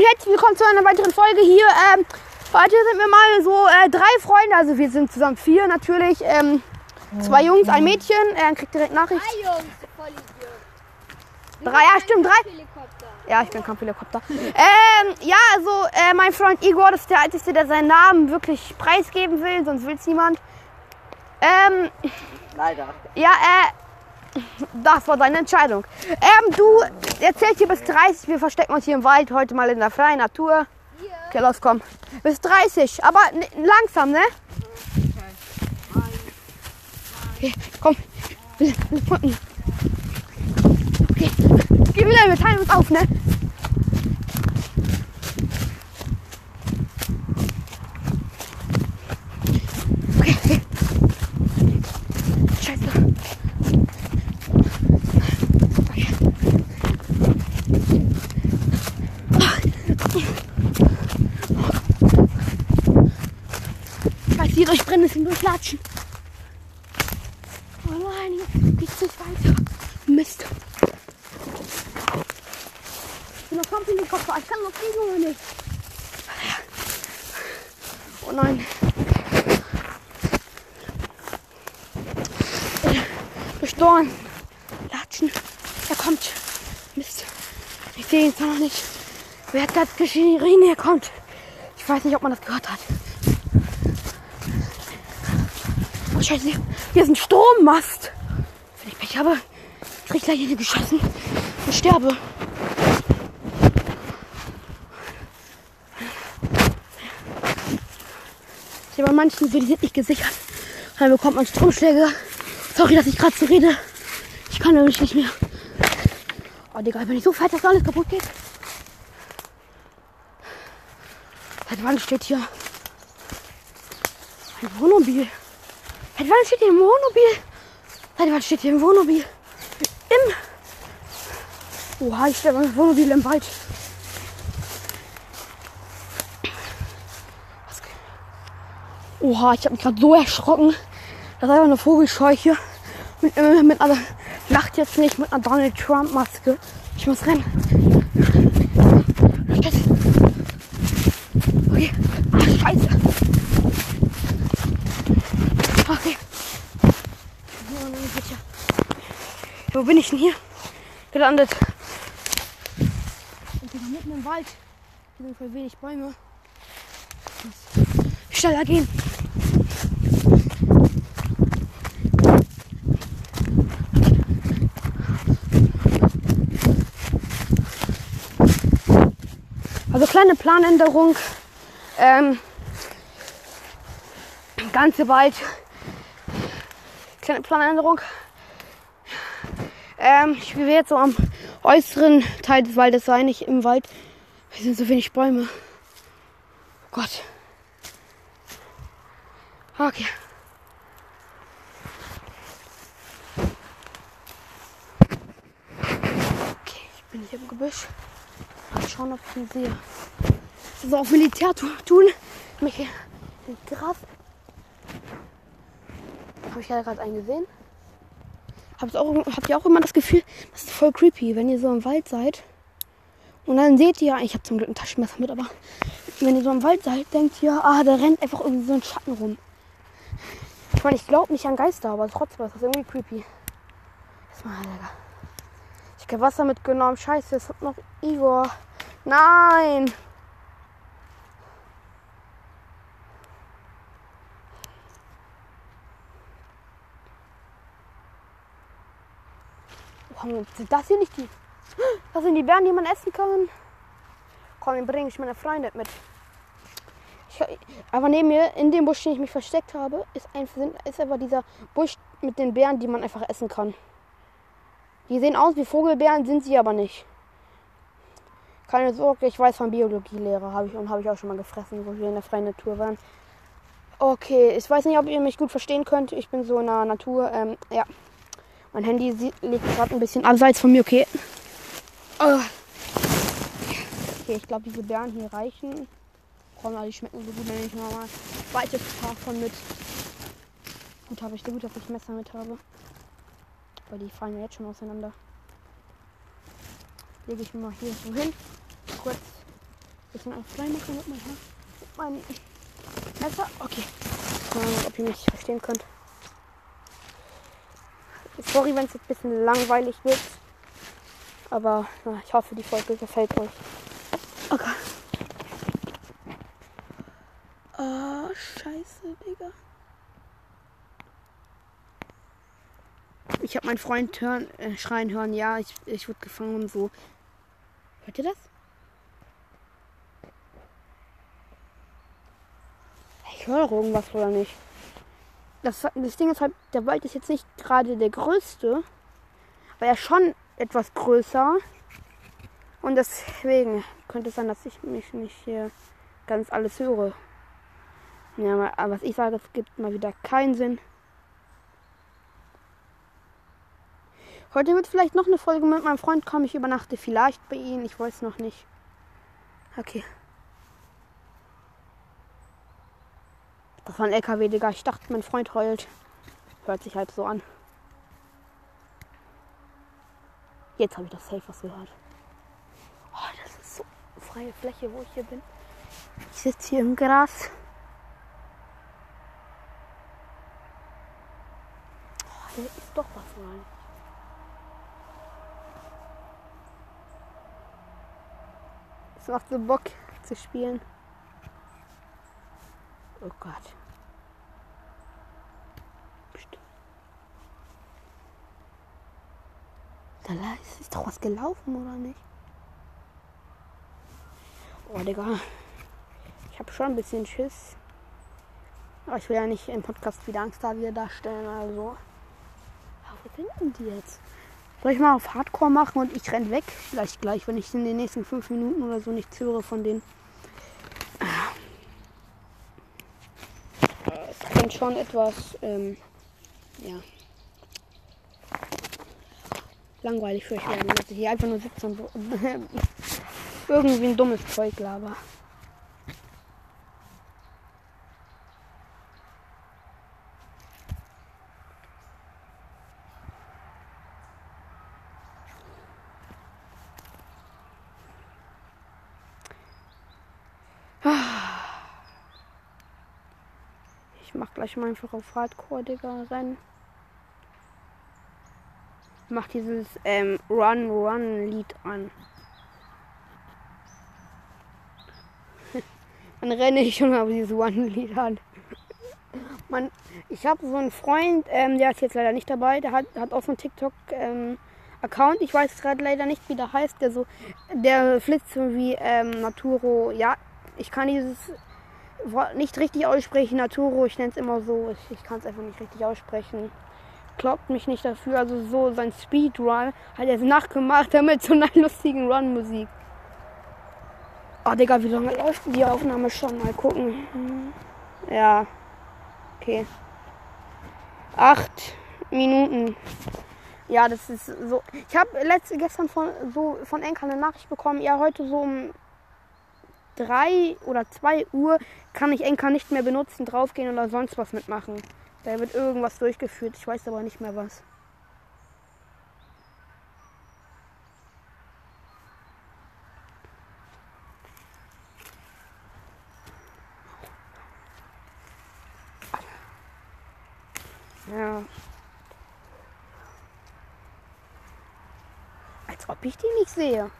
und herzlich willkommen zu einer weiteren Folge hier. Ähm, heute sind wir mal so äh, drei Freunde, also wir sind zusammen vier natürlich. Ähm, zwei Jungs, ein Mädchen. Er kriegt direkt Nachricht. Drei Jungs, Vollidiot. Wir Drei, ja, stimmt, drei. Ja, ich bin Kampfhelikopter. ähm, ja, also äh, mein Freund Igor, das ist der Einzige, der seinen Namen wirklich preisgeben will, sonst will es niemand. Ähm, Leider. ja, äh, das war deine Entscheidung. Ähm, du erzählst hier bis 30, wir verstecken uns hier im Wald, heute mal in der freien Natur. Okay, los, komm. Bis 30, aber langsam, ne? Okay, komm. Okay, geh wieder, wir teilen uns auf, ne? Brennnesseln durchlatschen. Oh nein, jetzt geht's nicht weiter. Mist. Ich bin noch komplett in den Kopf. Ich kann noch fliegen oder nicht. Oh nein. Durch. Latschen. Er kommt. Mist. Ich sehe ihn zwar noch nicht. Wer hat das geschrien? Er kommt. Ich weiß nicht, ob man das gehört hat. Oh Scheiße, hier ist ein Strommast. Wenn ich Pech habe, krieg ich gleich hier geschossen und sterbe. Ja, bei manchen so, die sind nicht gesichert. Dann bekommt man Stromschläge. Sorry, dass ich gerade so rede. Ich kann nämlich nicht mehr. Oh, Digga, ich bin nicht so fett, dass alles kaputt geht. Seit wann steht hier ein Wohnmobil? Seit wann steht hier ein Wohnmobil? Seit wann steht hier ein Wohnmobil? Im. Oha, ich stehe ein Wohnmobil im Wald. Oha, ich habe mich gerade so erschrocken. Das ist einfach eine Vogelscheuche. Mit, mit einer, lacht jetzt nicht, mit einer Donald Trump Maske. Ich muss rennen. Scheiße. Okay. Ah, scheiße. Okay. Oh, nein, bitte. Wo bin ich denn hier? Gelandet. Ich bin mitten im Wald. Hier sind voll wenig Bäume. Schneller gehen. Also kleine Planänderung. Ähm, ganze Wald. Kleine Planänderung. Ähm, ich will jetzt so am äußeren Teil des Waldes sein, nicht im Wald. Hier sind so wenig Bäume. Oh Gott. Okay. Okay, ich bin hier im Gebüsch. Mal schauen, ob ich ihn sehe. Das ist auch Militär tu- tun. Mich Gras. Habe ich ja gerade einen gesehen. Habt, auch, habt ihr auch immer das Gefühl, das ist voll creepy, wenn ihr so im Wald seid. Und dann seht ihr, ich habe zum Glück ein Taschenmesser mit, aber wenn ihr so im Wald seid, denkt ihr, ah, da rennt einfach irgendwie so ein Schatten rum. Ich meine, ich glaube nicht an Geister, aber trotzdem ist das irgendwie creepy. Erstmal, Digga. Ich habe Wasser mitgenommen. Scheiße, es hat noch Igor. Nein! Oh, sind das hier nicht die? Das sind die Bären, die man essen kann. Komm, den bringe ich meine Freunde mit. Ich, aber neben mir, in dem Busch, den ich mich versteckt habe, ist, ein, ist einfach dieser Busch mit den Bären, die man einfach essen kann. Die sehen aus wie Vogelbeeren, sind sie aber nicht. Keine Sorge, ich weiß von Biologielehrer, habe ich und habe ich auch schon mal gefressen, wo wir in der freien Natur waren. Okay, ich weiß nicht, ob ihr mich gut verstehen könnt. Ich bin so in der Natur. Ähm, ja. Mein Handy liegt gerade ein bisschen abseits von mir, okay. Oh. Okay, ich glaube, diese Beeren hier reichen. Komm, die schmecken so gut, wenn ich mal ein weites Paar von mit. Gut, habe ich gut, dass ich Messer mit habe. Weil die fallen ja jetzt schon auseinander. Lege ich mir mal hier so hin. Kurz Bisschen auch frei machen mit meinem mit meinem Messer. Okay. Mal ob ihr mich verstehen könnt. Sorry, wenn es jetzt ein bisschen langweilig wird. Aber na, ich hoffe, die Folge gefällt euch. Okay. Oh, scheiße, Digga. Ich habe meinen Freund hören, äh, schreien hören, ja, ich, ich wurde gefangen und so. Hört ihr das? Ich höre irgendwas oder nicht. Das, das Ding ist halt, der Wald ist jetzt nicht gerade der größte, aber er ist schon etwas größer. Und deswegen könnte es sein, dass ich mich nicht hier ganz alles höre. Ja, aber was ich sage, es gibt mal wieder keinen Sinn. Heute wird vielleicht noch eine Folge mit meinem Freund kommen. Ich übernachte vielleicht bei ihm. Ich weiß noch nicht. Okay. Das war ein LKW, Digga. Ich dachte, mein Freund heult. Hört sich halt so an. Jetzt habe ich das safe was gehört. Oh, das ist so freie Fläche, wo ich hier bin. Ich sitze hier im Gras. Oh, hier ist doch was rein. Es macht so Bock zu spielen. Oh Gott. Da ist, doch was gelaufen, oder nicht? Oh, Digga. Ich habe schon ein bisschen Schiss. Aber ich will ja nicht im Podcast wieder Angst da wieder darstellen, also. Aber wo sind denn die jetzt? Soll ich mal auf Hardcore machen und ich renn weg? Vielleicht gleich, wenn ich in den nächsten fünf Minuten oder so nichts höre von denen. Könnte schon etwas, ähm, ja, langweilig für euch werden, dass ich hier einfach nur sitze und so irgendwie ein dummes Zeug laber. Ich mal einfach auf Hardcore, Digga, rennen. Mach dieses ähm, Run, Run Lied an. Dann renne ich schon auf dieses One-Lied an. Man, ich habe so einen Freund, ähm, der ist jetzt leider nicht dabei, der hat, hat auch so einen TikTok-Account. ich weiß gerade leider nicht, wie der heißt, der so, der flitzt so wie ähm, Naturo. Ja, ich kann dieses nicht richtig aussprechen, Naturo, ich nenne es immer so. Ich, ich kann es einfach nicht richtig aussprechen. Glaubt mich nicht dafür. Also so sein Speedrun hat er nachgemacht mit so einer lustigen Run-Musik. Oh, Digga, wie lange läuft die Aufnahme schon? Mal gucken. Ja. Okay. Acht Minuten. Ja, das ist so. Ich habe gestern von so von Enker eine Nachricht bekommen. Ja, heute so um drei oder zwei Uhr kann ich Enker nicht mehr benutzen, draufgehen oder sonst was mitmachen. Da wird irgendwas durchgeführt. Ich weiß aber nicht mehr was. Ja. Als ob ich die nicht sehe.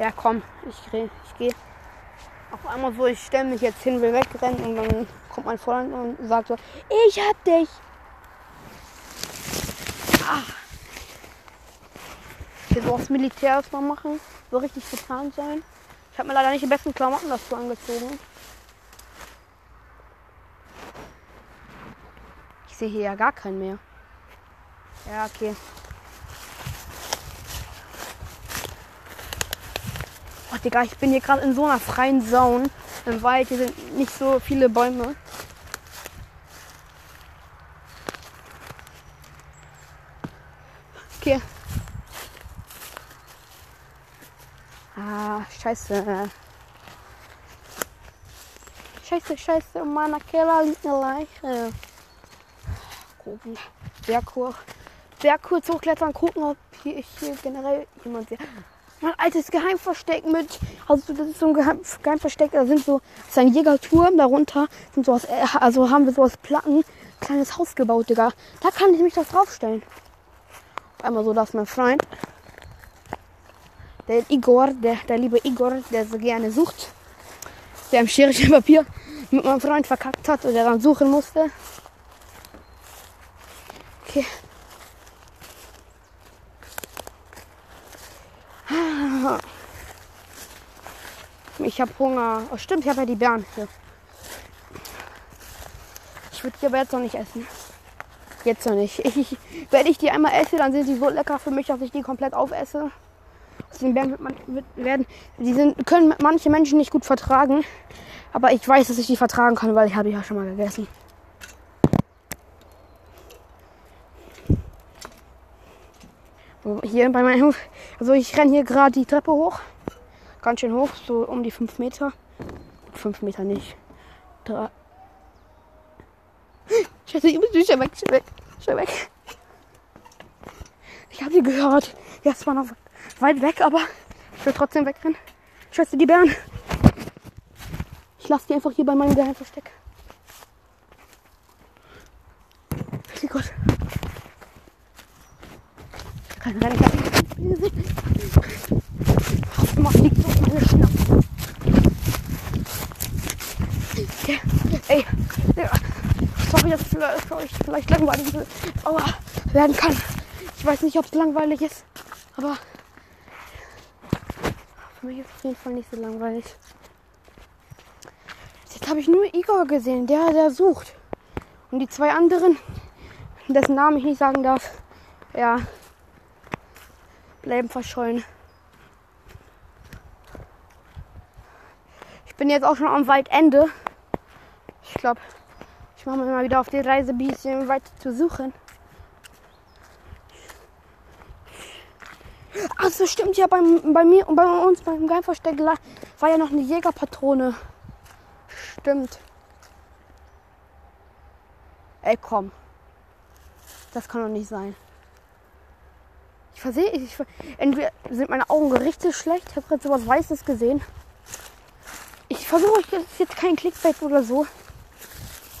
Ja, komm, ich, ich gehe. Auf einmal so, ich stelle mich jetzt hin, will wegrennen und dann kommt mein Freund und sagt so, ich hab dich. Ah. Hier so aufs Militär erstmal machen, so richtig getan sein. Ich habe mir leider nicht die besten Klamotten dazu angezogen. Ich sehe hier ja gar keinen mehr. Ja, okay. Digga, ich bin hier gerade in so einer freien Zone im Wald. Hier sind nicht so viele Bäume. Okay. Ah, scheiße. Scheiße, scheiße, meine Keller liegt eine Leiche. Gruben. Sehr cool. Berg kurz hochklettern, gucken, ob ich hier generell jemand sehe. Mein altes Geheimversteck mit, also das ist so ein Geheim, Geheimversteck, da sind so, das ist ein Jägerturm, darunter sind so aus, äh, also haben wir so aus Platten, kleines Haus gebaut, Digga. Da kann ich mich doch draufstellen. Einmal so, dass mein Freund, der Igor, der, der liebe Igor, der so gerne sucht, der im Schere Papier mit meinem Freund verkackt hat und der dann suchen musste. Okay. Ich habe Hunger. Oh, stimmt, ich habe ja die Beeren hier. Ich würde die aber jetzt noch nicht essen. Jetzt noch nicht. Ich, ich, wenn ich die einmal esse, dann sind sie so lecker für mich, dass ich die komplett aufesse. Aus den Beeren wird man, wird, werden, die sind, können manche Menschen nicht gut vertragen. Aber ich weiß, dass ich die vertragen kann, weil ich habe die ja schon mal gegessen. Hier bei meinem, also ich renne hier gerade die Treppe hoch. Ganz schön hoch, so um die 5 Meter. 5 Meter nicht. Drei. Scheiße, ich muss schnell weg, schnell weg, schnell weg. Ich habe sie gehört. Ja, es war noch weit weg, aber ich will trotzdem wegrennen. Scheiße, die Bären. Ich lasse die einfach hier bei meinem Geheimversteck. Okay, gut. Kein Rennen, Mach liegt auf meine Schnauze. Okay. Ey, ja. sorry, dass es euch vielleicht langweilig aber werden kann. Ich weiß nicht, ob es langweilig ist, aber für mich ist es auf jeden Fall nicht so langweilig. Jetzt habe ich nur Igor gesehen, der, der sucht. Und die zwei anderen, dessen Namen ich nicht sagen darf, ja, bleiben verschollen. Ich bin jetzt auch schon am Waldende. Ich glaube, ich mache mich mal wieder auf die Reise, ein bisschen weiter zu suchen. Achso, stimmt ja, beim, bei mir und bei uns beim Geheimversteck war ja noch eine Jägerpatrone. Stimmt. Ey, komm. Das kann doch nicht sein. Ich versehe, ich, entweder sind meine Augen richtig schlecht. Ich habe gerade sowas Weißes gesehen. Ich versuche, ist jetzt kein Clickbait oder so.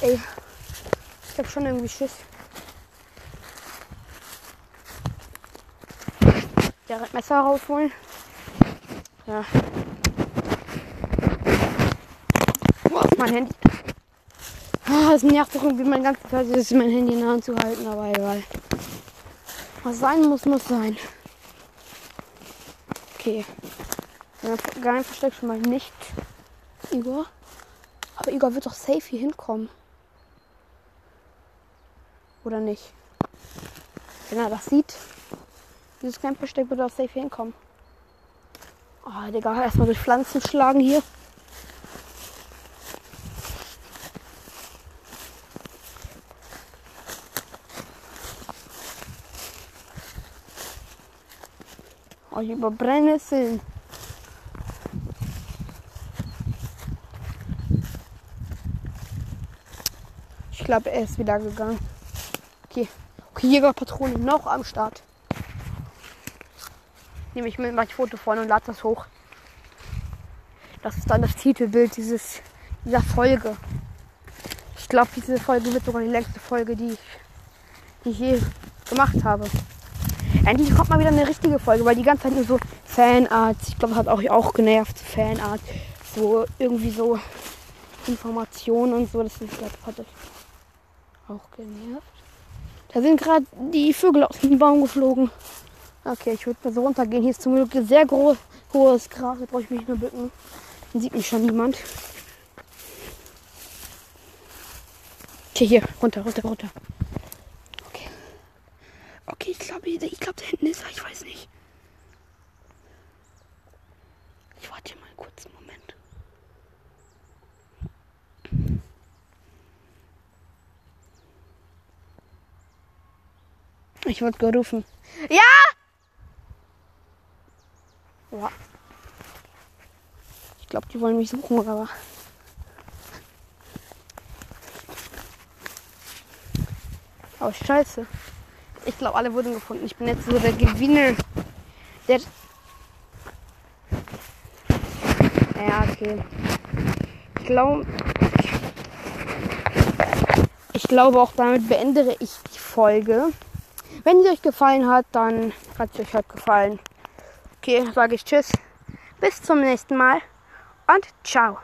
Ey, ich habe schon irgendwie Schiss. Der Messer rausholen. Ja. Boah, ist mein Handy. Ah, es nervt doch irgendwie mein ganzes Zeit, mein Handy in der Hand zu halten, aber egal. Was sein muss, muss sein. Okay. Geheim versteckt schon mal nicht Igor. Aber Igor wird doch safe hier hinkommen. Oder nicht? Wenn er das sieht, dieses Geheimversteck wird auch safe hinkommen. Oh, Digga, erstmal durch Pflanzen schlagen hier. Ich über Brennnesseln. Ich glaube, er ist wieder gegangen. Okay. Okay, Jägerpatrone noch am Start. Nehme ich mir mal ein Foto vorne und lade das hoch. Das ist dann das Titelbild dieses, dieser Folge. Ich glaube, diese Folge wird sogar die längste Folge, die ich, die ich je gemacht habe. Endlich kommt mal wieder eine richtige Folge, weil die ganze Zeit nur so Fanart, ich glaube, hat auch, auch genervt, Fanart, so irgendwie so Informationen und so, das ist glaube hat euch auch genervt. Da sind gerade die Vögel aus dem Baum geflogen. Okay, ich würde mal so runtergehen. Hier ist zum Glück sehr groß, hohes Gras, da brauche ich mich nur bücken. Dann sieht mich schon niemand. Okay, hier, runter, runter, runter. Glaube, ich glaube, da hinten ist er. Ich weiß nicht. Ich warte mal kurz einen Moment. Ich wurde gerufen. Ja! Ja. Ich glaube, die wollen mich suchen, aber. Oh, scheiße. Ich glaube, alle wurden gefunden. Ich bin jetzt so der Gewinner. Der. Ja, okay. Ich glaube. Ich glaube auch damit beende ich die Folge. Wenn sie euch gefallen hat, dann hat es euch halt gefallen. Okay, sage ich Tschüss. Bis zum nächsten Mal und ciao.